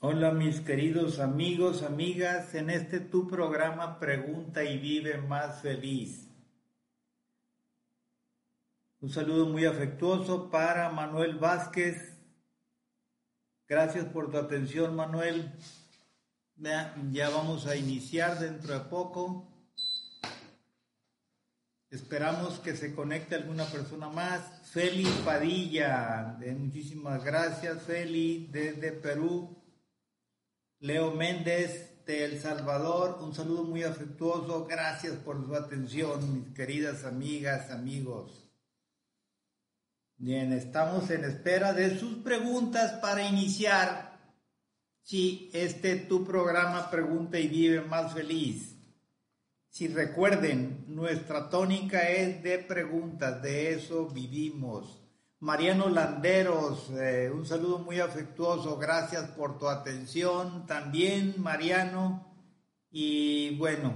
Hola mis queridos amigos, amigas, en este tu programa Pregunta y vive más feliz. Un saludo muy afectuoso para Manuel Vázquez. Gracias por tu atención, Manuel. Ya vamos a iniciar dentro de poco. Esperamos que se conecte alguna persona más. Feli Padilla, muchísimas gracias, Feli, desde Perú. Leo Méndez de El Salvador, un saludo muy afectuoso, gracias por su atención, mis queridas amigas, amigos. Bien, estamos en espera de sus preguntas para iniciar. Si este tu programa Pregunta y Vive Más Feliz. Si recuerden, nuestra tónica es de preguntas, de eso vivimos. Mariano Landeros, eh, un saludo muy afectuoso, gracias por tu atención también, Mariano. Y bueno,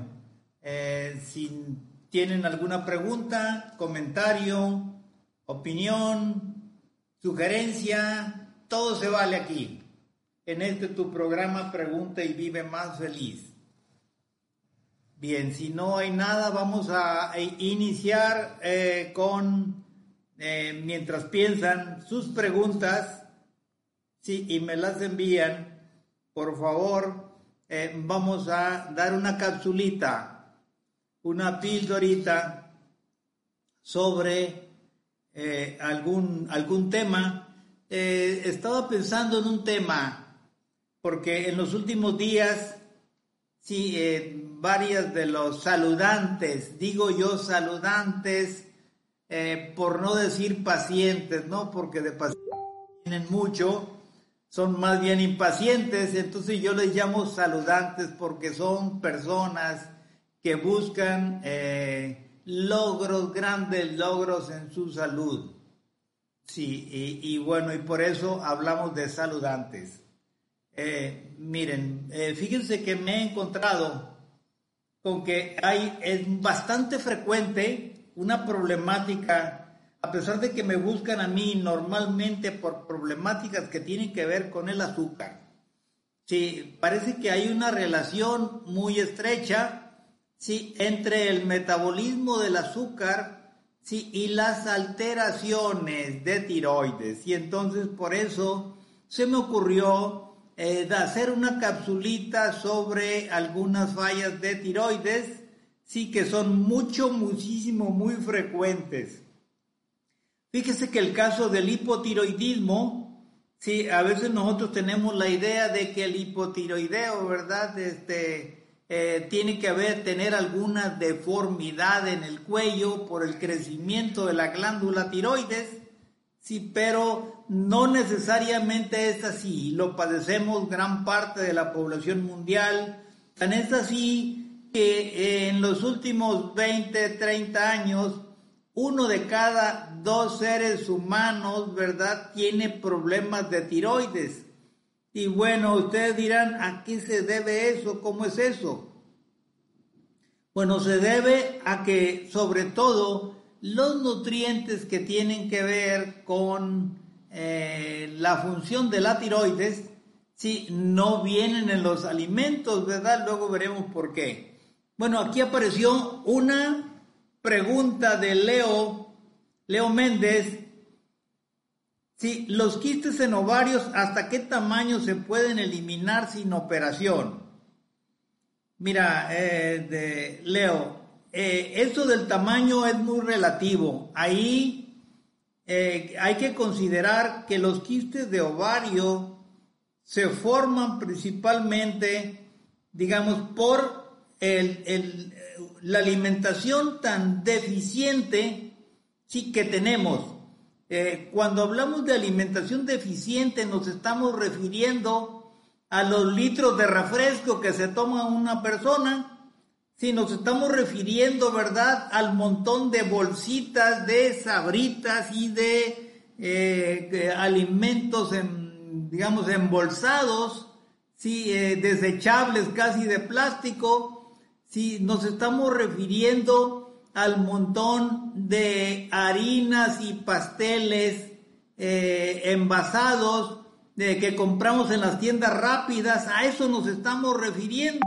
eh, si tienen alguna pregunta, comentario, opinión, sugerencia, todo se vale aquí. En este tu programa Pregunta y Vive Más Feliz. Bien, si no hay nada, vamos a iniciar eh, con eh, mientras piensan sus preguntas, sí, y me las envían, por favor, eh, vamos a dar una capsulita, una pildorita sobre eh, algún, algún tema. estaba pensando en un tema, porque en los últimos días, sí, varias de los saludantes, digo yo saludantes, eh, por no decir pacientes, ¿no? Porque de pacientes tienen mucho, son más bien impacientes, entonces yo les llamo saludantes porque son personas que buscan eh, logros, grandes logros en su salud. Sí, y, bueno, y por eso hablamos de saludantes. Eh, miren, fíjense que me he encontrado con que hay, es bastante frecuente una problemática, a pesar de que me buscan a mí normalmente por problemáticas que tienen que ver con el azúcar. Sí, parece que hay una relación muy estrecha, sí, entre el metabolismo del azúcar, sí, y las alteraciones de tiroides. Y entonces por eso se me ocurrió eh, hacer una capsulita sobre algunas fallas de tiroides sí que son mucho, muchísimo, muy frecuentes. Fíjese que el caso del hipotiroidismo, sí, a veces nosotros tenemos la idea de que el hipotiroideo, ¿verdad? Este, eh, tiene que haber, tener alguna deformidad en el cuello por el crecimiento de la glándula tiroides, sí, pero no necesariamente es así, lo padecemos gran parte de la población mundial, tan es así que en los últimos 20, 30 años, uno de cada dos seres humanos, ¿verdad?, tiene problemas de tiroides. Y bueno, ustedes dirán, ¿a qué se debe eso? ¿Cómo es eso? Bueno, se debe a que sobre todo los nutrientes que tienen que ver con eh, la función de la tiroides, si no vienen en los alimentos, ¿verdad? Luego veremos por qué. Bueno, aquí apareció una pregunta de Leo, Leo Méndez. Sí, los quistes en ovarios, ¿hasta qué tamaño se pueden eliminar sin operación? Mira, eh, de Leo, eh, esto del tamaño es muy relativo. Ahí eh, hay que considerar que los quistes de ovario se forman principalmente, digamos, por la alimentación tan deficiente sí, que tenemos. Eh, cuando hablamos de alimentación deficiente nos estamos refiriendo a los litros de refresco que se toma una persona, si nos estamos refiriendo, ¿verdad?, al montón de bolsitas de sabritas y de eh, alimentos, en, digamos, embolsados, sí, eh, desechables casi de plástico, si nos estamos refiriendo al montón de harinas y pasteles eh, envasados que compramos en las tiendas rápidas, a eso nos estamos refiriendo.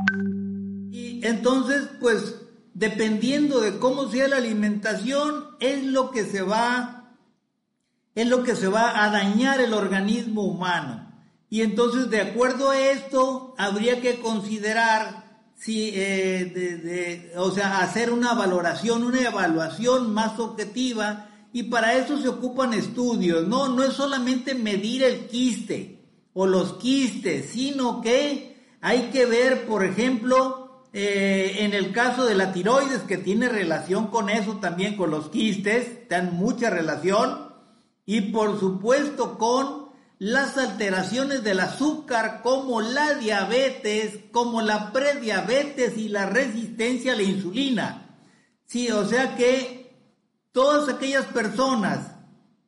Y entonces, pues, dependiendo de cómo sea la alimentación, es lo que se va, es lo que se va a dañar el organismo humano. Y entonces, de acuerdo a esto, habría que considerar si, eh, o sea, hacer una valoración, una evaluación más objetiva y para eso se ocupan estudios, ¿no? No es solamente medir el quiste o los quistes, sino que hay que ver, por ejemplo, eh, en el caso de la tiroides, que tiene relación con eso también, con los quistes, dan mucha relación, y por supuesto con las alteraciones del azúcar como la diabetes, como la prediabetes y la resistencia a la insulina. Sí, o sea que todas aquellas personas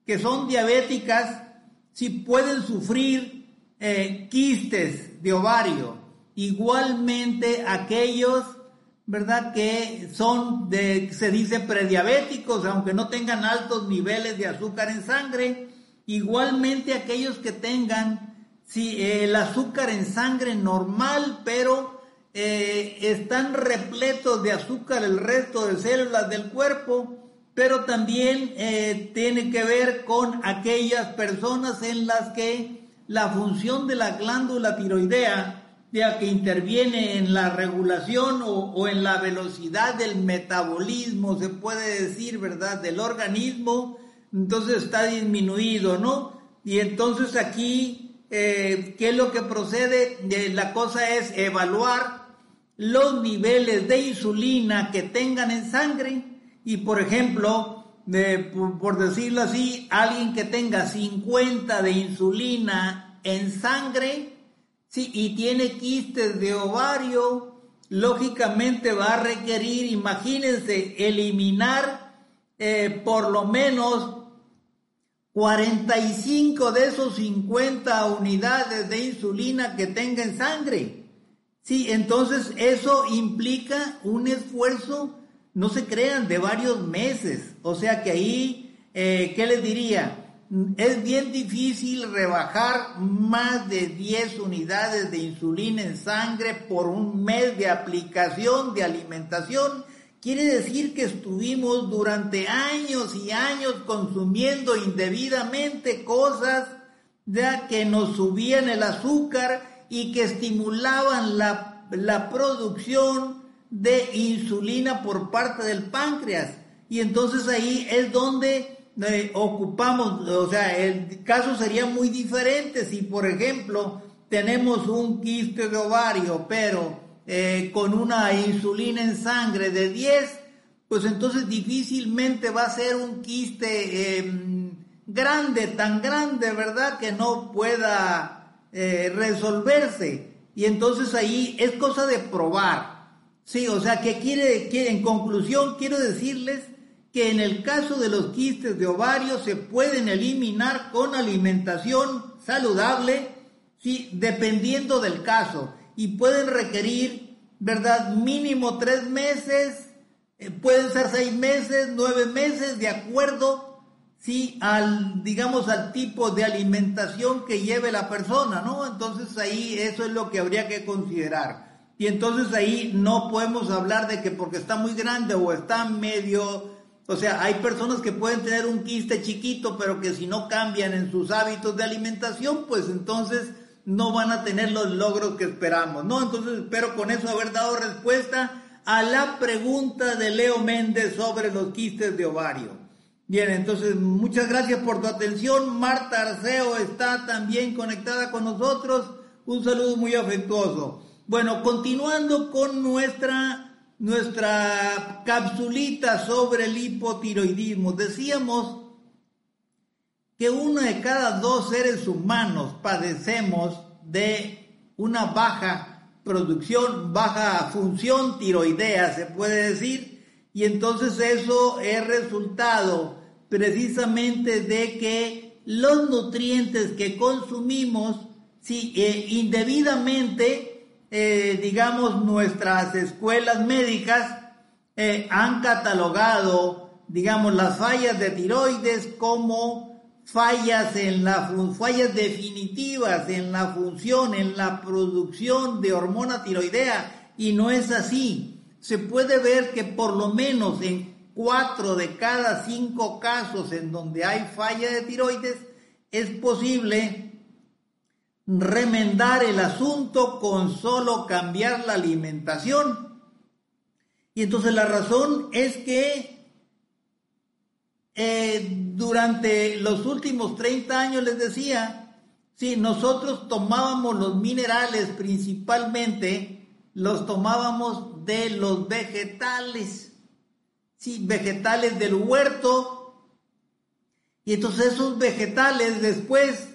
que son diabéticas, si pueden sufrir eh, quistes de ovario, igualmente aquellos, ¿verdad? Que son de, se dice prediabéticos, aunque no tengan altos niveles de azúcar en sangre, igualmente aquellos que tengan si, el azúcar en sangre normal, pero eh, están repletos de azúcar el resto de células del cuerpo, pero también eh, tiene que ver con aquellas personas en las que la función de la glándula tiroidea, ya que interviene en la regulación o, en la velocidad del metabolismo, se puede decir, ¿verdad?, del organismo, entonces está disminuido, ¿no? Y entonces aquí, eh, ¿qué es lo que procede? Eh, la cosa es evaluar los niveles de insulina que tengan en sangre y por ejemplo, por, decirlo así, alguien que tenga 50 de insulina en sangre y tiene quistes de ovario, lógicamente va a requerir, imagínense, eliminar eh, por lo menos 45 de esos 50 unidades de insulina que tenga en sangre. Sí, entonces eso implica un esfuerzo no se crean de varios meses. O sea que ahí, eh, ¿qué les diría? Es bien difícil rebajar más de 10 unidades de insulina en sangre por un mes de aplicación de alimentación. Quiere decir que estuvimos durante años y años consumiendo indebidamente cosas que nos subían el azúcar y que estimulaban la, la producción de insulina por parte del páncreas. Y entonces ahí es donde eh, ocupamos, o sea, el caso sería muy diferente si, por ejemplo, tenemos un quiste de ovario, pero eh, con una insulina en sangre de 10, pues entonces difícilmente va a ser un quiste em, grande, tan grande, ¿verdad? Que no pueda eh, resolverse. Y entonces ahí es cosa de probar. Sí, o sea, que quiere, que en conclusión quiero decirles que en el caso de los quistes de ovario se pueden eliminar con alimentación saludable, sí, dependiendo del caso, y pueden requerir, ¿verdad? Mínimo tres meses, eh, pueden ser seis meses, nueve meses, de acuerdo, sí, al, digamos, al tipo de alimentación que lleve la persona, ¿no? Entonces ahí eso es lo que habría que considerar. Y entonces ahí no podemos hablar de que porque está muy grande o está medio, o sea, hay personas que pueden tener un quiste chiquito, pero que si no cambian en sus hábitos de alimentación, pues entonces no van a tener los logros que esperamos, ¿no? Entonces espero con eso haber dado respuesta a la pregunta de Leo Méndez sobre los quistes de ovario. Bien, entonces muchas gracias por tu atención. Marta Arceo está también conectada con nosotros. Un saludo muy afectuoso. Bueno, continuando con nuestra, nuestra capsulita sobre el hipotiroidismo, decíamos que uno de cada dos seres humanos padecemos de una baja producción, baja función tiroidea, se puede decir, y entonces eso es resultado precisamente de que los nutrientes que consumimos, si eh, indebidamente eh, digamos, nuestras escuelas médicas eh, han catalogado, digamos, las fallas de tiroides como fallas en la fallas definitivas en la función, en la producción de hormona tiroidea y no es así. Se puede ver que por lo menos en cuatro de cada cinco casos en donde hay falla de tiroides es posible remendar el asunto con solo cambiar la alimentación. Y entonces la razón es que eh, durante los últimos 30 años les decía, si nosotros tomábamos los minerales principalmente, los tomábamos de los vegetales, sí, vegetales del huerto, y entonces esos vegetales después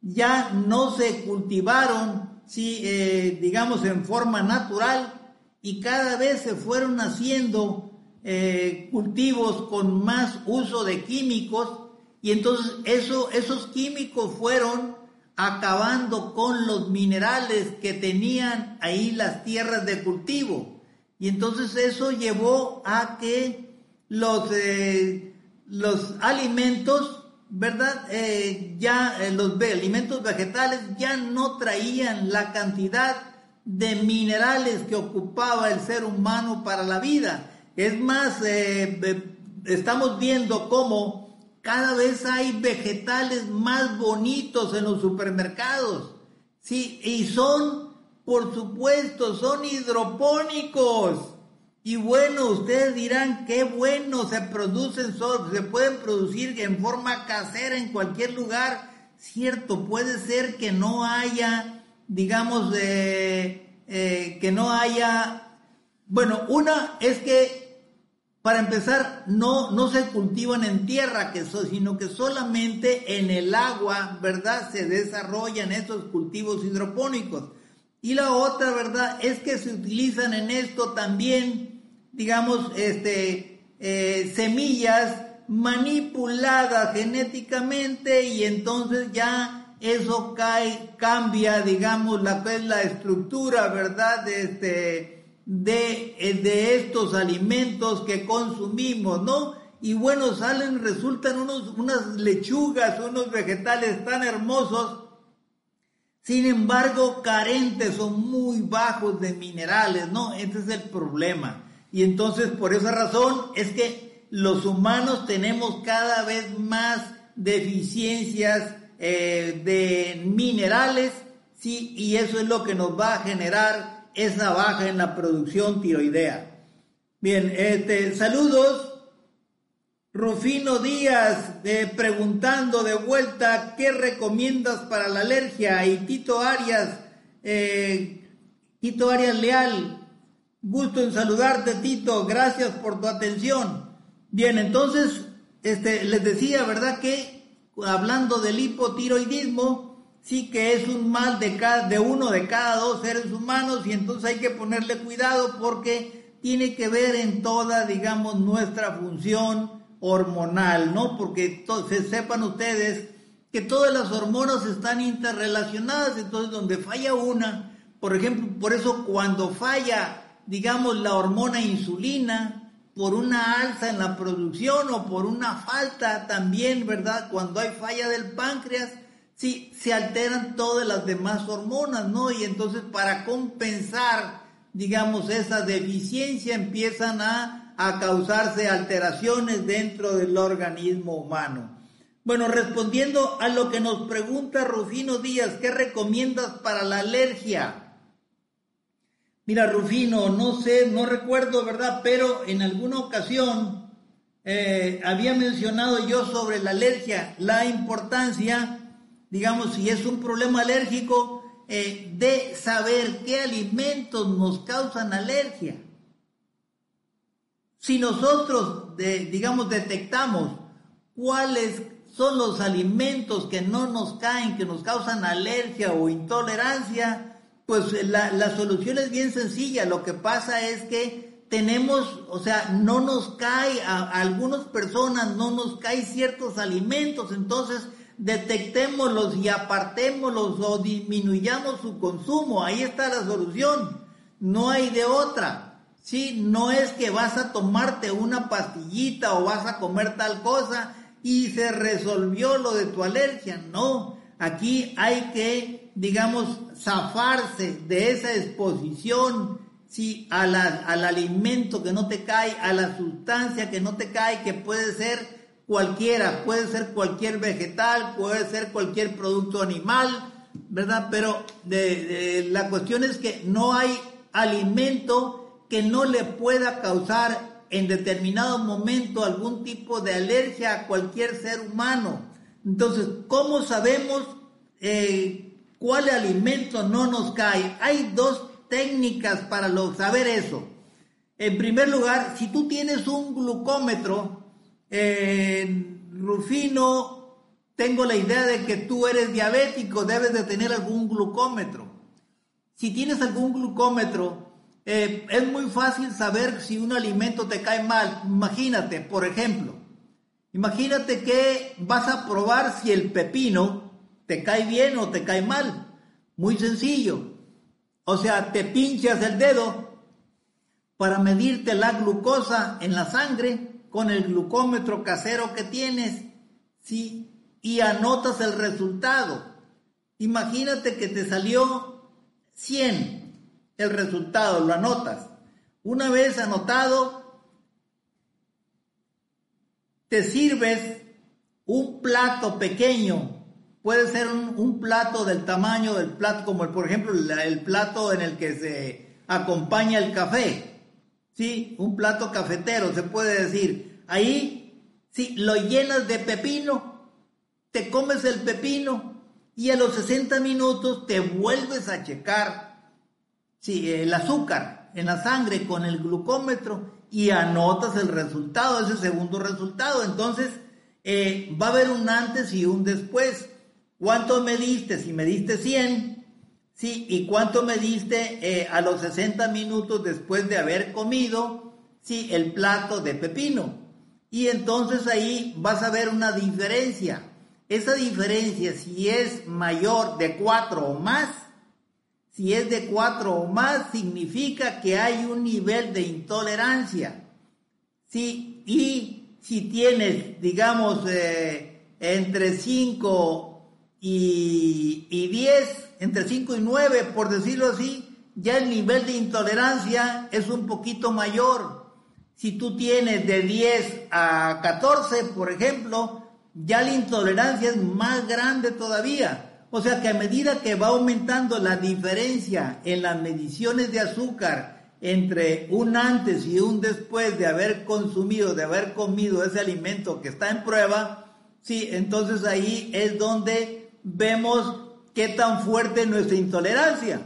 ya no se cultivaron, sí, eh, digamos, en forma natural, y cada vez se fueron haciendo eh, cultivos con más uso de químicos y entonces eso, esos químicos fueron acabando con los minerales que tenían ahí las tierras de cultivo. Y entonces eso llevó a que los, eh, los alimentos, ¿verdad? Eh, ya los alimentos vegetales ya no traían la cantidad de minerales que ocupaba el ser humano para la vida. Es más, eh, estamos viendo cómo cada vez hay vegetales más bonitos en los supermercados. Sí, y son, por supuesto, son hidropónicos. Y bueno, ustedes dirán, qué bueno, se producen, se pueden producir en forma casera en cualquier lugar. Cierto, puede ser que no haya, digamos, eh, eh, que no haya... Bueno, una es que para empezar, no, no se cultivan en tierra, sino que solamente en el agua, ¿verdad? Se desarrollan estos cultivos hidropónicos. Y la otra, ¿verdad? Es que se utilizan en esto también, digamos, este, eh, semillas manipuladas genéticamente y entonces ya eso cae, cambia, digamos, la, la estructura, ¿verdad? De este, de, eh, de estos alimentos que consumimos, ¿no? Y bueno, salen, resultan unos, unas lechugas, unos vegetales tan hermosos, sin embargo carentes o muy bajos de minerales, ¿no? Ese es el problema. Y entonces por esa razón es que los humanos tenemos cada vez más deficiencias eh, de minerales, ¿sí? Y eso es lo que nos va a generar esa baja en la producción tiroidea. Bien, este, saludos. Rufino Díaz preguntando de vuelta qué recomiendas para la alergia y Tito Arias, eh, Tito Arias Leal, gusto en saludarte Tito, gracias por tu atención. Bien, entonces, este, les decía, ¿verdad? Que hablando del hipotiroidismo, sí que es un mal de, cada, de uno de cada dos seres humanos y entonces hay que ponerle cuidado porque tiene que ver en toda, digamos, nuestra función hormonal, ¿no? Porque entonces sepan ustedes que todas las hormonas están interrelacionadas, entonces donde falla una, por ejemplo, por eso cuando falla, digamos, la hormona insulina, por una alza en la producción o por una falta también, ¿verdad? Cuando hay falla del páncreas, sí, se alteran todas las demás hormonas, ¿no? Y entonces para compensar, digamos, esa deficiencia empiezan a, a causarse alteraciones dentro del organismo humano. Bueno, respondiendo a lo que nos pregunta Rufino Díaz, ¿qué recomiendas para la alergia? Mira, Rufino, no sé, no recuerdo, ¿verdad? Pero en alguna ocasión eh, había mencionado yo sobre la alergia, la importancia digamos, si es un problema alérgico, eh, de saber qué alimentos nos causan alergia. Si nosotros, digamos, detectamos cuáles son los alimentos que no nos caen, que nos causan alergia o intolerancia, pues la, la solución es bien sencilla. Lo que pasa es que tenemos, o sea, no nos cae, a, a algunas personas no nos caen ciertos alimentos, entonces detectémoslos y apartémoslos o disminuyamos su consumo. Ahí está la solución. No hay de otra. Sí, no es que vas a tomarte una pastillita o vas a comer tal cosa y se resolvió lo de tu alergia. No, aquí hay que, digamos, zafarse de esa exposición sí, a al alimento que no te cae, a la sustancia que no te cae, que puede ser cualquiera, puede ser cualquier vegetal, puede ser cualquier producto animal, ¿verdad? Pero la cuestión es que no hay alimento que no le pueda causar en determinado momento algún tipo de alergia a cualquier ser humano. Entonces, ¿cómo sabemos eh, cuál alimento no nos cae? Hay dos técnicas para saber eso. En primer lugar, si tú tienes un glucómetro, Rufino, tengo la idea de que tú eres diabético, debes de tener algún glucómetro. Si tienes algún glucómetro, eh, es muy fácil saber si un alimento te cae mal. Imagínate, por ejemplo, imagínate que vas a probar si el pepino te cae bien o te cae mal. Muy sencillo. O sea, te pinchas el dedo para medirte la glucosa en la sangre con el glucómetro casero que tienes, ¿sí? Y anotas el resultado. Imagínate que te salió 100 el resultado, lo anotas. Una vez anotado, te sirves un plato pequeño, puede ser un, plato del tamaño del plato, como por ejemplo el, plato en el que se acompaña el café, ¿sí? Un plato cafetero, se puede decir. Ahí, sí, lo llenas de pepino, te comes el pepino y a los 60 minutos te vuelves a checar sí, el azúcar en la sangre con el glucómetro y anotas el resultado, ese segundo resultado. Entonces, eh, va a haber un antes y un después. ¿Cuánto me diste? Si me diste 100, sí, y cuánto me diste eh, a los 60 minutos después de haber comido, sí, el plato de pepino. Y entonces ahí vas a ver una diferencia. Esa diferencia, si es mayor de 4 o más, si es de 4 o más, significa que hay un nivel de intolerancia. ¿sí? Y si tienes, digamos, eh, entre 5 y, y 10, entre 5 y 9, por decirlo así, ya el nivel de intolerancia es un poquito mayor. Si tú tienes de 10 a 14, por ejemplo, ya la intolerancia es más grande todavía. O sea que a medida que va aumentando la diferencia en las mediciones de azúcar entre un antes y un después de haber consumido, de haber comido ese alimento que está en prueba, sí, entonces ahí es donde vemos qué tan fuerte es nuestra intolerancia.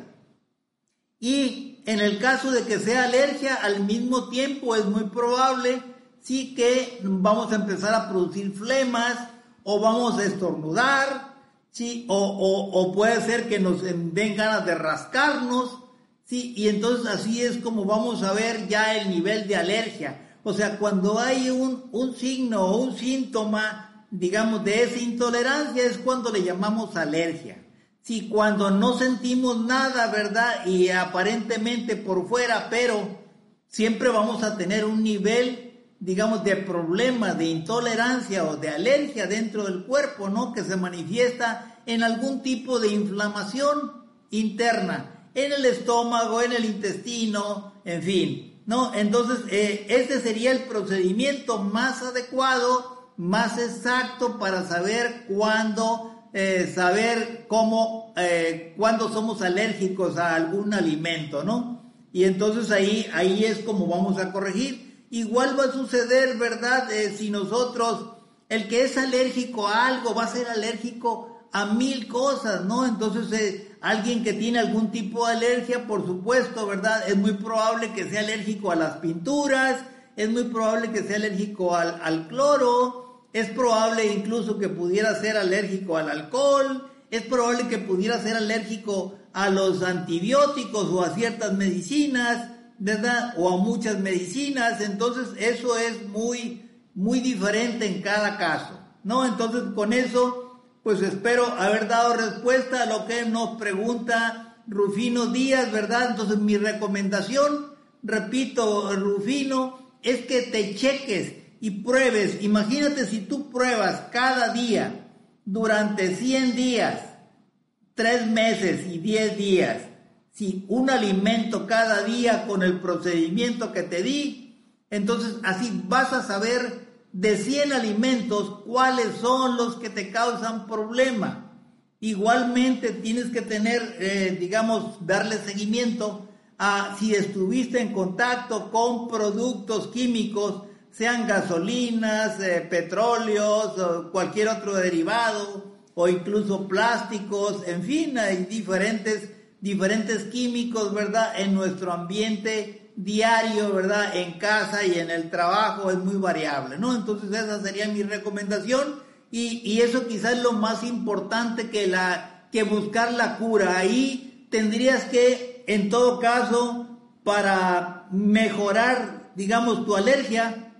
Y en el caso de que sea alergia, al mismo tiempo es muy probable sí que vamos a empezar a producir flemas o vamos a estornudar ¿sí? O, o, puede ser que nos den ganas de rascarnos, ¿sí? Y entonces así es como vamos a ver ya el nivel de alergia. O sea, cuando hay un, un signo o un síntoma, digamos, de esa intolerancia es cuando le llamamos alergia. Si cuando no sentimos nada, ¿verdad? Y aparentemente por fuera, pero siempre vamos a tener un nivel digamos, de problema de intolerancia o de alergia dentro del cuerpo, ¿no? Que se manifiesta en algún tipo de inflamación interna, en el estómago, en el intestino, en fin, ¿no? Entonces, eh, este sería el procedimiento más adecuado, más exacto para saber cuándo, eh, saber cómo, eh, cuándo somos alérgicos a algún alimento, ¿no? Y entonces ahí, ahí es como vamos a corregir. Igual va a suceder, ¿verdad? Eh, si nosotros, el que es alérgico a algo va a ser alérgico a mil cosas, ¿no? Entonces, eh, alguien que tiene algún tipo de alergia, por supuesto, ¿verdad? Es muy probable que sea alérgico a las pinturas, es muy probable que sea alérgico al, al cloro, es probable incluso que pudiera ser alérgico al alcohol, es probable que pudiera ser alérgico a los antibióticos o a ciertas medicinas, ¿verdad? O a muchas medicinas, entonces eso es muy, muy diferente en cada caso, ¿no? Entonces con eso, pues espero haber dado respuesta a lo que nos pregunta Rufino Díaz, ¿verdad? Entonces mi recomendación, repito, Rufino, es que te cheques y pruebes, imagínate si tú pruebas cada día durante 100 días, 3 meses y 10 días, si un alimento cada día con el procedimiento que te di, entonces así vas a saber de 100 alimentos cuáles son los que te causan problema. Igualmente tienes que tener, eh, digamos, darle seguimiento a si estuviste en contacto con productos químicos, sean gasolinas, eh, petróleos, cualquier otro derivado, o incluso plásticos, en fin, hay diferentes, diferentes químicos, ¿verdad? En nuestro ambiente diario, ¿verdad? En casa y en el trabajo es muy variable, ¿no? Entonces esa sería mi recomendación y, y eso quizás es lo más importante que, la, que buscar la cura. Ahí tendrías que, en todo caso, para mejorar, digamos, tu alergia,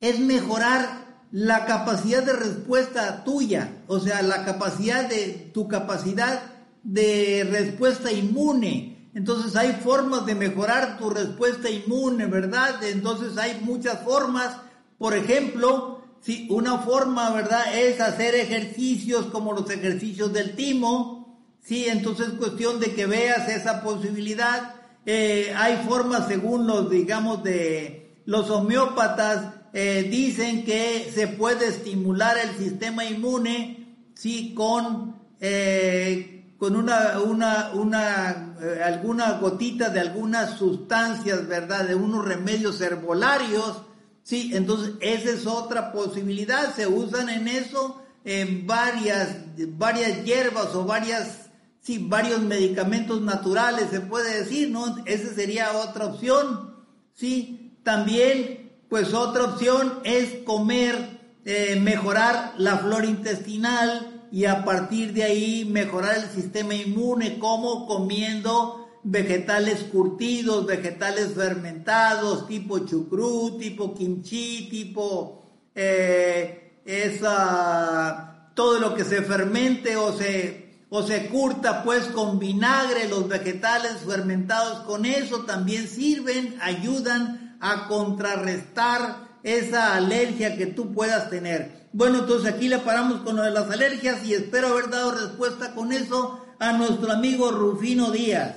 es mejorar la capacidad de respuesta tuya, o sea, la capacidad de tu capacidad de respuesta inmune. Entonces hay formas de mejorar tu respuesta inmune, ¿verdad? Entonces hay muchas formas. Por ejemplo, si una forma, ¿verdad? Es hacer ejercicios como los ejercicios del timo. Sí, entonces es cuestión de que veas esa posibilidad. Eh, hay formas según los, digamos, de los homeópatas eh, dicen que se puede estimular el sistema inmune, sí, con, eh, con una, una, una eh, alguna gotita de algunas sustancias, ¿verdad? De unos remedios herbolarios, sí, entonces esa es otra posibilidad, se usan en eso en varias, varias hierbas o varias, sí, varios medicamentos naturales, se puede decir, ¿no? Esa sería otra opción, sí, también pues otra opción es comer, eh, mejorar la flora intestinal y a partir de ahí mejorar el sistema inmune, como comiendo vegetales curtidos, vegetales fermentados, tipo chucrú, tipo kimchi, tipo eh, esa, todo lo que se fermente o se, o se curta pues con vinagre, los vegetales fermentados con eso también sirven, ayudan a contrarrestar esa alergia que tú puedas tener. Bueno, entonces aquí le paramos con lo de las alergias y espero haber dado respuesta con eso a nuestro amigo Rufino Díaz.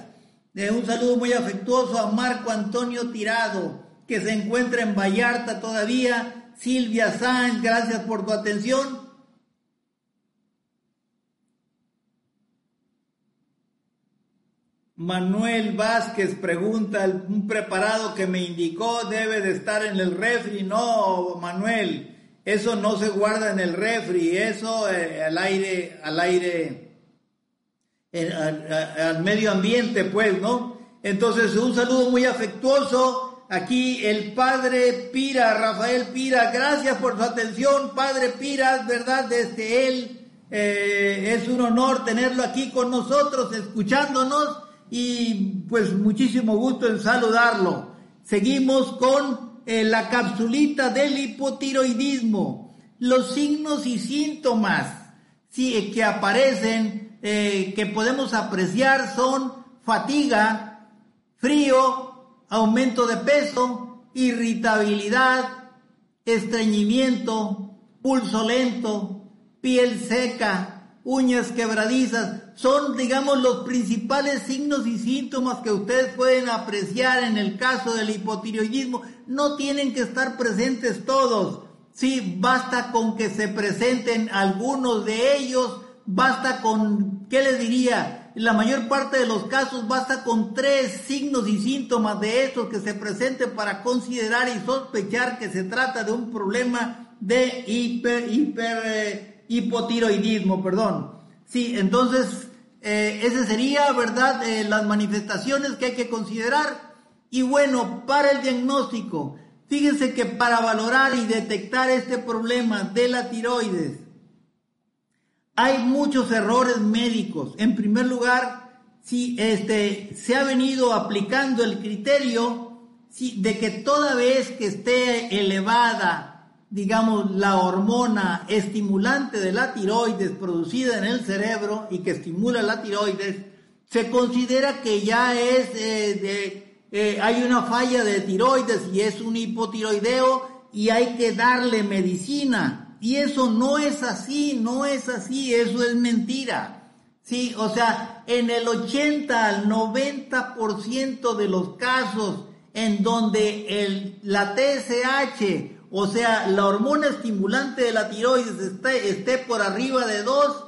Eh, un saludo muy afectuoso a Marco Antonio Tirado, que se encuentra en Vallarta todavía. Silvia Sáenz, gracias por tu atención. Manuel Vázquez pregunta, un preparado que me indicó debe de estar en el refri. No, Manuel, eso no se guarda en el refri, eso eh, al aire, al aire, al, medio ambiente, pues, ¿no? Entonces, un saludo muy afectuoso. Aquí el padre Pira, Rafael Pira, gracias por su atención, padre Pira, ¿verdad? Desde él eh, es un honor tenerlo aquí con nosotros, escuchándonos y pues muchísimo gusto en saludarlo. Seguimos con eh, la capsulita del hipotiroidismo. Los signos y síntomas sí, que aparecen, eh, que podemos apreciar son fatiga, frío, aumento de peso, irritabilidad, estreñimiento, pulso lento, piel seca, uñas quebradizas, son, digamos, los principales signos y síntomas que ustedes pueden apreciar en el caso del hipotiroidismo. No tienen que estar presentes todos. Sí, basta con que se presenten algunos de ellos, basta con, ¿qué les diría? En la mayor parte de los casos basta con tres signos y síntomas de estos que se presenten para considerar y sospechar que se trata de un problema de hiper, eh, hipotiroidismo, perdón. Sí, entonces eh, ese sería, ¿verdad?, eh, las manifestaciones que hay que considerar. Y bueno, para el diagnóstico, fíjense que para valorar y detectar este problema de la tiroides, hay muchos errores médicos. En primer lugar, si este, se ha venido aplicando el criterio de que toda vez que esté elevada digamos, la hormona estimulante de la tiroides producida en el cerebro y que estimula la tiroides, se considera que ya es eh, de, eh, hay una falla de tiroides y es un hipotiroideo y hay que darle medicina. Y eso no es así, no es así, eso es mentira. Sí, o sea, en el 80 al 90% de los casos en donde el, la TSH, o sea, la hormona estimulante de la tiroides esté, por arriba de 2,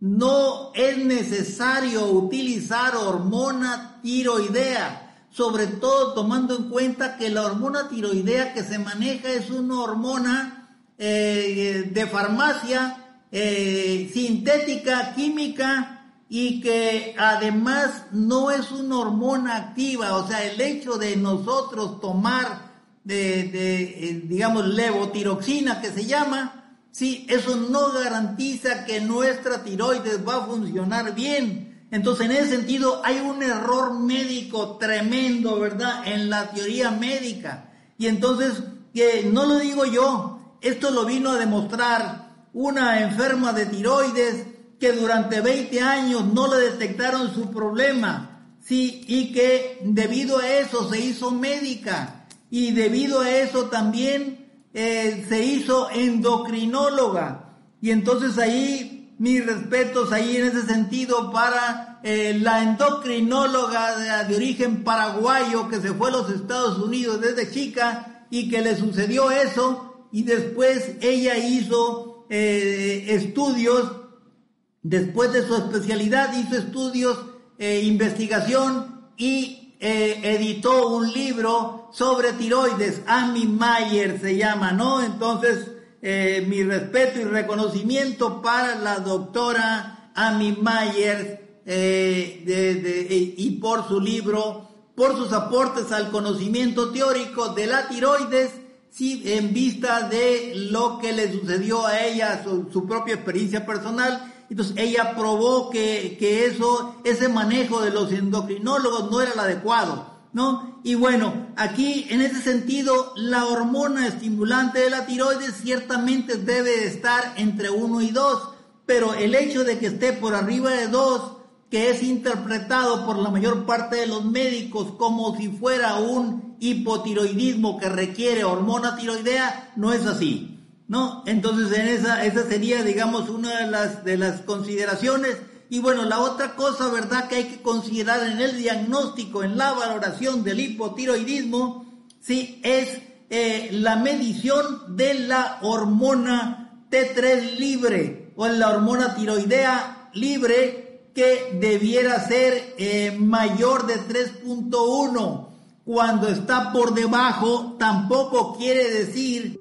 no es necesario utilizar hormona tiroidea. Sobre todo tomando en cuenta que la hormona tiroidea que se maneja es una hormona eh, de farmacia eh, sintética, química y que además no es una hormona activa, o sea, el hecho de nosotros tomar de, de eh, digamos, levotiroxina que se llama, sí, eso no garantiza que nuestra tiroides va a funcionar bien entonces, en ese sentido, hay un error médico tremendo, ¿verdad? En la teoría médica. Y entonces, que no lo digo yo, esto lo vino a demostrar una enferma de tiroides que durante 20 años no le detectaron su problema, sí, y que debido a eso se hizo médica y debido a eso también eh, se hizo endocrinóloga. Y entonces ahí mis respetos ahí en ese sentido para eh, la endocrinóloga de, origen paraguayo que se fue a los Estados Unidos desde chica y que le sucedió eso y después ella hizo eh, estudios, después de su especialidad hizo estudios, investigación y editó un libro sobre tiroides, Amy Mayer se llama, ¿no? Entonces, eh, mi respeto y reconocimiento para la doctora Amy Mayer eh, eh, y por su libro, por sus aportes al conocimiento teórico de la tiroides, sí, en vista de lo que le sucedió a ella, su, propia experiencia personal. Entonces ella probó que, que eso, ese manejo de los endocrinólogos no era el adecuado ¿no? Y bueno, aquí en ese sentido, la hormona estimulante de la tiroides ciertamente debe estar entre 1 y 2, pero el hecho de que esté por arriba de 2, que es interpretado por la mayor parte de los médicos como si fuera un hipotiroidismo que requiere hormona tiroidea, no es así, ¿no? Entonces, en esa, esa sería, digamos, una de las, de las consideraciones y bueno, la otra cosa, ¿verdad?, que hay que considerar en el diagnóstico, en la valoración del hipotiroidismo, sí, es eh, la medición de la hormona T3 libre o la hormona tiroidea libre que debiera ser eh, mayor de 3.1. Cuando está por debajo, tampoco quiere decir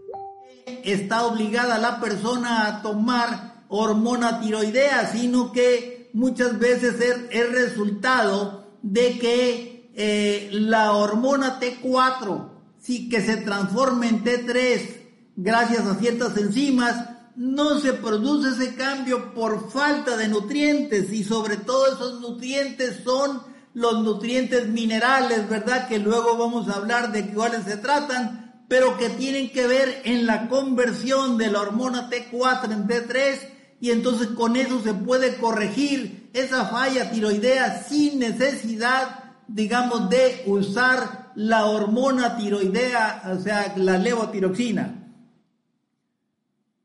está obligada la persona a tomar hormona tiroidea, sino que muchas veces es el resultado de que eh, la hormona T4, sí, que se transforma en T3 gracias a ciertas enzimas, no se produce ese cambio por falta de nutrientes y sobre todo esos nutrientes son los nutrientes minerales, ¿verdad? Que luego vamos a hablar de cuáles se tratan, pero que tienen que ver en la conversión de la hormona T4 en T3 y entonces con eso se puede corregir esa falla tiroidea sin necesidad, digamos, de usar la hormona tiroidea, o sea, la levotiroxina.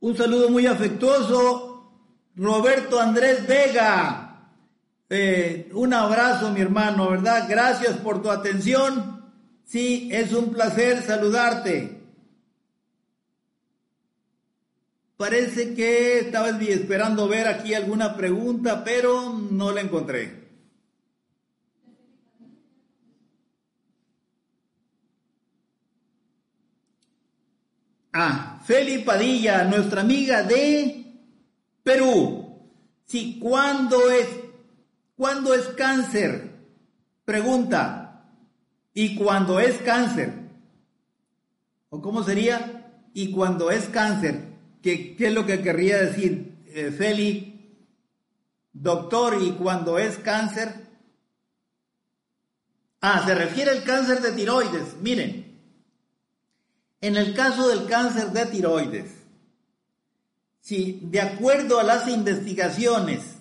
Un saludo muy afectuoso, Roberto Andrés Vega. Eh, un abrazo, mi hermano, ¿verdad? Gracias por tu atención. Sí, es un placer saludarte. Parece que estaba esperando ver aquí alguna pregunta, pero no la encontré. Ah, Feli Padilla, nuestra amiga de Perú. Sí, ¿cuándo es, ¿cuándo es cáncer? Pregunta. ¿Y cuándo es cáncer? ¿O cómo sería? ¿Y cuándo es cáncer? ¿Qué, es lo que querría decir eh, Feli? Doctor, ¿y cuando es cáncer? Ah, se refiere al cáncer de tiroides. Miren, en el caso del cáncer de tiroides, si de acuerdo a las investigaciones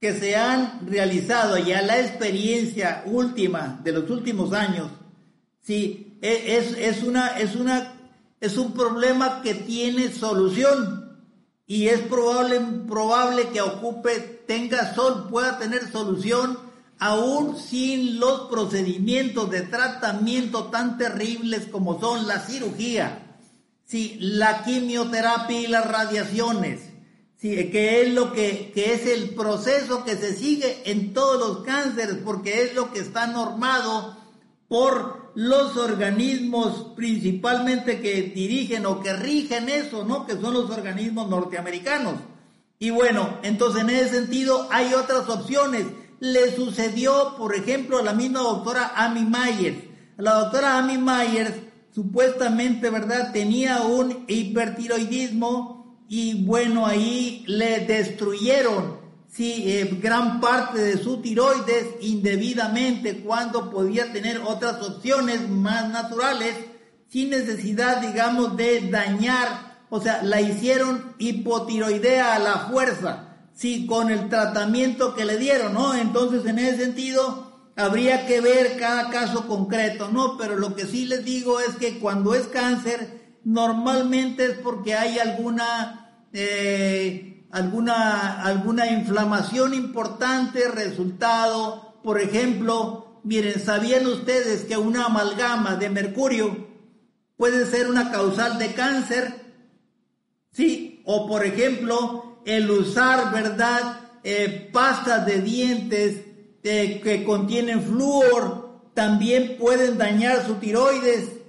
que se han realizado y a la experiencia última de los últimos años, sí, e, es, es, una, es una es un problema que tiene solución y es probable, probable que ocupe, tenga sol, pueda tener solución aún sin los procedimientos de tratamiento tan terribles como son la cirugía, sí, la quimioterapia y las radiaciones, sí, que es lo que, que es el proceso que se sigue en todos los cánceres, porque es lo que está normado por los organismos principalmente que dirigen o que rigen eso, ¿no? Que son los organismos norteamericanos. Y bueno, entonces en ese sentido hay otras opciones le sucedió, por ejemplo, a la misma doctora Amy Myers. La doctora Amy Myers supuestamente, ¿verdad?, tenía un hipertiroidismo y bueno, ahí le destruyeron, sí, eh, gran parte de su tiroides indebidamente cuando podía tener otras opciones más naturales sin necesidad, digamos, de dañar, o sea, la hicieron hipotiroidea a la fuerza sí, con el tratamiento que le dieron, ¿no? Entonces, en ese sentido, habría que ver cada caso concreto, ¿no? Pero lo que sí les digo es que cuando es cáncer, normalmente es porque hay alguna, eh, alguna, alguna inflamación importante, resultado, por ejemplo, miren, ¿sabían ustedes que una amalgama de mercurio puede ser una causal de cáncer? Sí, o por ejemplo, el usar, ¿verdad? Eh, pastas de dientes eh, que contienen flúor también pueden dañar su tiroides.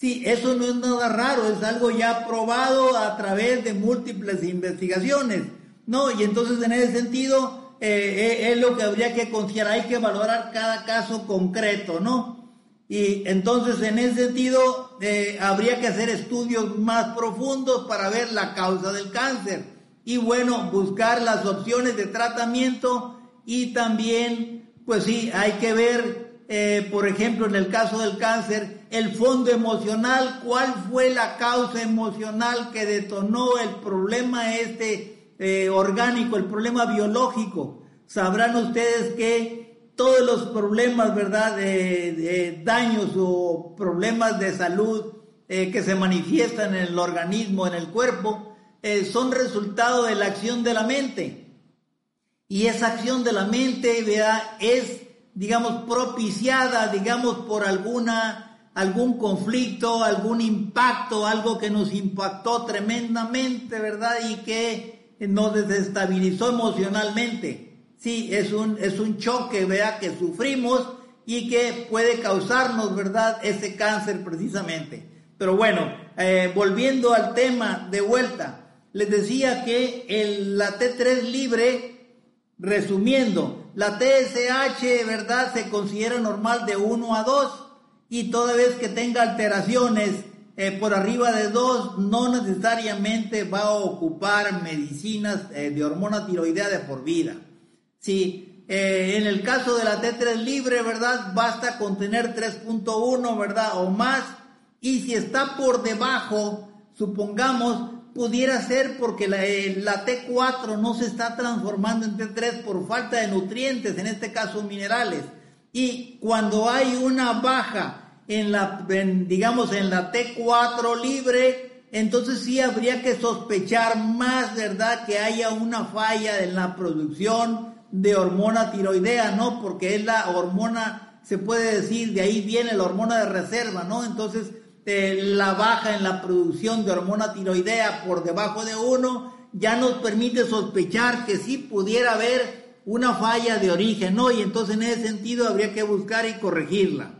Sí, eso no es nada raro, es algo ya probado a través de múltiples investigaciones, ¿no? Y entonces en ese sentido eh, es lo que habría que considerar, hay que valorar cada caso concreto, ¿no? Y entonces en ese sentido habría que hacer estudios más profundos para ver la causa del cáncer y bueno, buscar las opciones de tratamiento y también, pues sí, hay que ver, eh, por ejemplo, en el caso del cáncer, el fondo emocional, cuál fue la causa emocional que detonó el problema este eh, orgánico, el problema biológico. Sabrán ustedes que todos los problemas, ¿verdad?, de, daños o problemas de salud eh, que se manifiestan en el organismo, en el cuerpo, eh, son resultado de la acción de la mente. Y esa acción de la mente vea es, digamos, propiciada, digamos, por alguna, algún conflicto, algún impacto, algo que nos impactó tremendamente, ¿verdad? Y que nos desestabilizó emocionalmente. Sí, es un, es un choque, vea, que sufrimos y que puede causarnos, ¿verdad?, ese cáncer precisamente. Pero bueno, eh, volviendo al tema de vuelta, les decía que el, la T3 libre, resumiendo, la TSH, ¿verdad? Se considera normal de 1 a 2 y toda vez que tenga alteraciones eh, por arriba de 2, no necesariamente va a ocupar medicinas eh, de hormona tiroidea de por vida. Si eh, en el caso de la T3 libre, ¿verdad? Basta con tener 3.1, ¿verdad? O más. Y si está por debajo, supongamos, pudiera ser porque la, eh, la, T4 no se está transformando en T3 por falta de nutrientes, en este caso minerales. Y cuando hay una baja en la, digamos, en la T4 libre, entonces sí habría que sospechar más, ¿verdad?, que haya una falla en la producción de hormona tiroidea, ¿no? Porque es la hormona, se puede decir, de ahí viene la hormona de reserva, ¿no? Entonces, la baja en la producción de hormona tiroidea por debajo de uno ya nos permite sospechar que sí pudiera haber una falla de origen, ¿no? Y entonces en ese sentido habría que buscar y corregirla.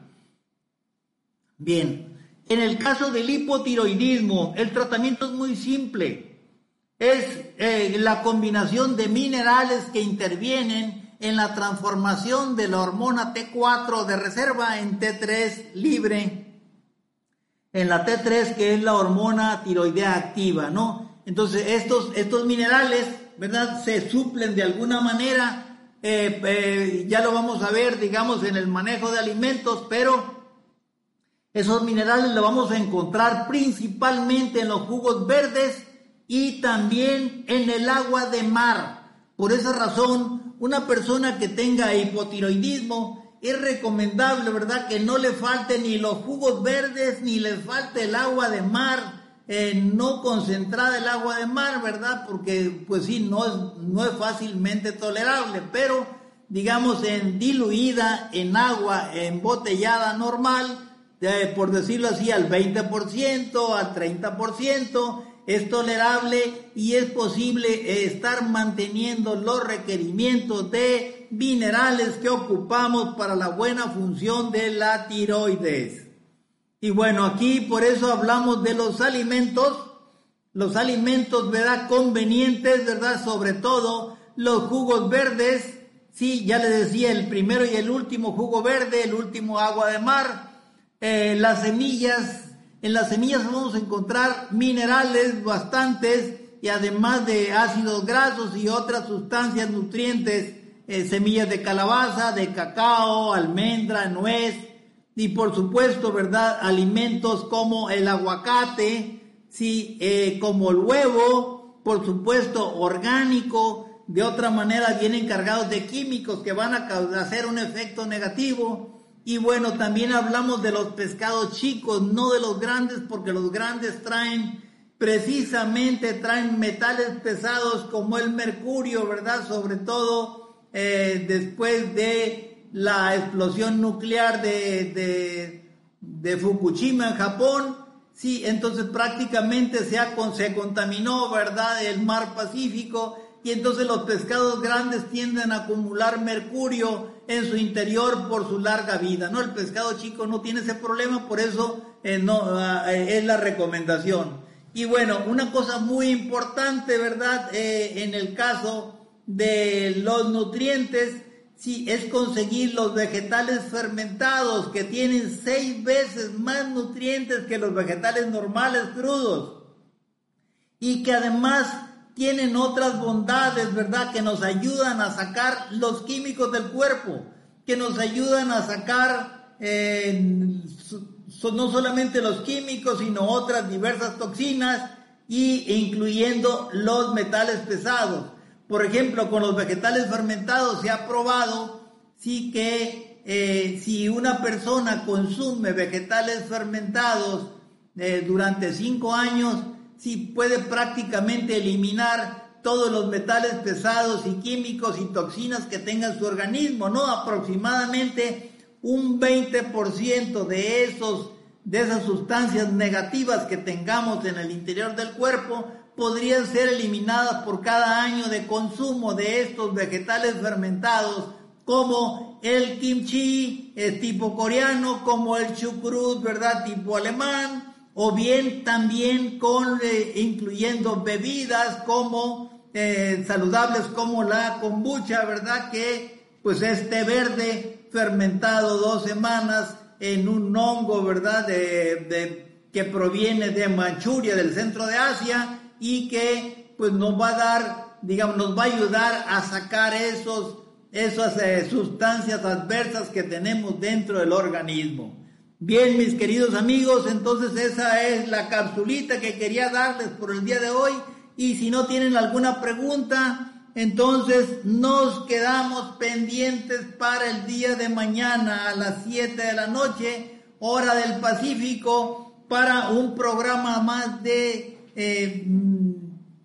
Bien, en el caso del hipotiroidismo, el tratamiento es muy simple. Es eh, la combinación de minerales que intervienen en la transformación de la hormona T4 de reserva en T3 libre en la T3, que es la hormona tiroidea activa, ¿no? Entonces, estos, estos minerales, ¿verdad? Se suplen de alguna manera, eh, eh, ya lo vamos a ver, digamos, en el manejo de alimentos, pero esos minerales los vamos a encontrar principalmente en los jugos verdes y también en el agua de mar. Por esa razón, una persona que tenga hipotiroidismo es recomendable, ¿verdad? Que no le falte ni los jugos verdes, ni le falte el agua de mar, eh, no concentrada el agua de mar, ¿verdad? Porque pues sí, no es, no es fácilmente tolerable, pero digamos en diluida en agua embotellada normal, por decirlo así, al 20%, al 30%, es tolerable y es posible estar manteniendo los requerimientos de minerales que ocupamos para la buena función de la tiroides. Y bueno, aquí por eso hablamos de los alimentos, los alimentos, ¿verdad? Convenientes, ¿verdad? Sobre todo los jugos verdes, sí, ya les decía, el primero y el último jugo verde, el último agua de mar, eh, las semillas, en las semillas vamos a encontrar minerales bastantes y además de ácidos grasos y otras sustancias nutrientes, eh, semillas de calabaza, de cacao, almendra, nuez y por supuesto, ¿verdad? Alimentos como el aguacate, sí, eh, como el huevo, por supuesto, orgánico, de otra manera vienen cargados de químicos que van a hacer un efecto negativo y bueno, también hablamos de los pescados chicos, no de los grandes, porque los grandes traen, precisamente traen metales pesados como el mercurio, ¿verdad? Sobre todo eh, después de la explosión nuclear de, de, Fukushima en Japón. Sí, entonces prácticamente se, se contaminó, ¿verdad? El mar Pacífico y entonces los pescados grandes tienden a acumular mercurio en su interior por su larga vida, ¿no? El pescado chico no tiene ese problema, por eso eh, no, ah, eh, es la recomendación. Y bueno, una cosa muy importante, ¿verdad? Eh, en el caso de los nutrientes, sí, es conseguir los vegetales fermentados que tienen seis veces más nutrientes que los vegetales normales crudos y que además tienen otras bondades, ¿verdad? Que nos ayudan a sacar los químicos del cuerpo, que nos ayudan a sacar eh, no solamente los químicos, sino otras diversas toxinas y, incluyendo los metales pesados. Por ejemplo, con los vegetales fermentados se ha probado sí que eh, si una persona consume vegetales fermentados eh, durante cinco años, si puede prácticamente eliminar todos los metales pesados y químicos y toxinas que tenga su organismo, ¿no? Aproximadamente un 20% de esos de esas sustancias negativas que tengamos en el interior del cuerpo podrían ser eliminadas por cada año de consumo de estos vegetales fermentados como el kimchi es tipo coreano, como el chucrut, ¿verdad? Tipo alemán, o bien también eh, incluyendo bebidas como eh, saludables como la kombucha, ¿verdad? Que pues este verde fermentado dos semanas en un hongo, ¿verdad? De, que proviene de Manchuria, del centro de Asia y que pues nos va a dar, digamos, nos va a ayudar a sacar esos, esas eh, sustancias adversas que tenemos dentro del organismo. Bien, mis queridos amigos, entonces esa es la capsulita que quería darles por el día de hoy. Y si no tienen alguna pregunta, entonces nos quedamos pendientes para el día de mañana a las 7 de la noche, hora del Pacífico, para un programa más de eh,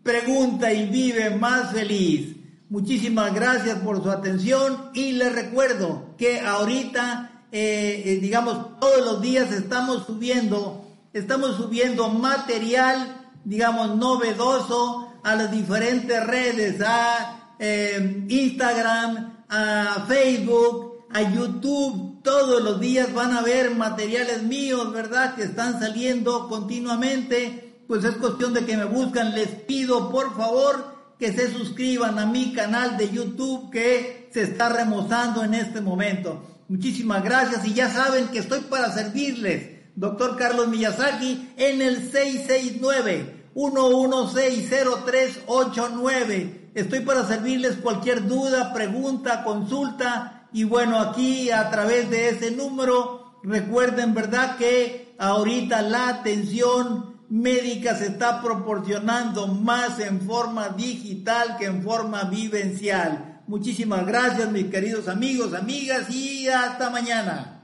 Pregunta y Vive Más Feliz. Muchísimas gracias por su atención y les recuerdo que ahorita eh, digamos, todos los días estamos subiendo, estamos subiendo material, digamos, novedoso a las diferentes redes, a eh, Instagram, a Facebook, a YouTube. Todos los días van a ver materiales míos, ¿verdad? Que están saliendo continuamente. Pues es cuestión de que me buscan. Les pido, por favor, que se suscriban a mi canal de YouTube que se está remozando en este momento. Muchísimas gracias y ya saben que estoy para servirles. Doctor Carlos Miyazaki en el 669-1160389. Estoy para servirles cualquier duda, pregunta, consulta. Y bueno, aquí a través de ese número, recuerden, ¿verdad? Que ahorita la atención médica se está proporcionando más en forma digital que en forma vivencial. Muchísimas gracias mis queridos amigos, amigas y hasta mañana.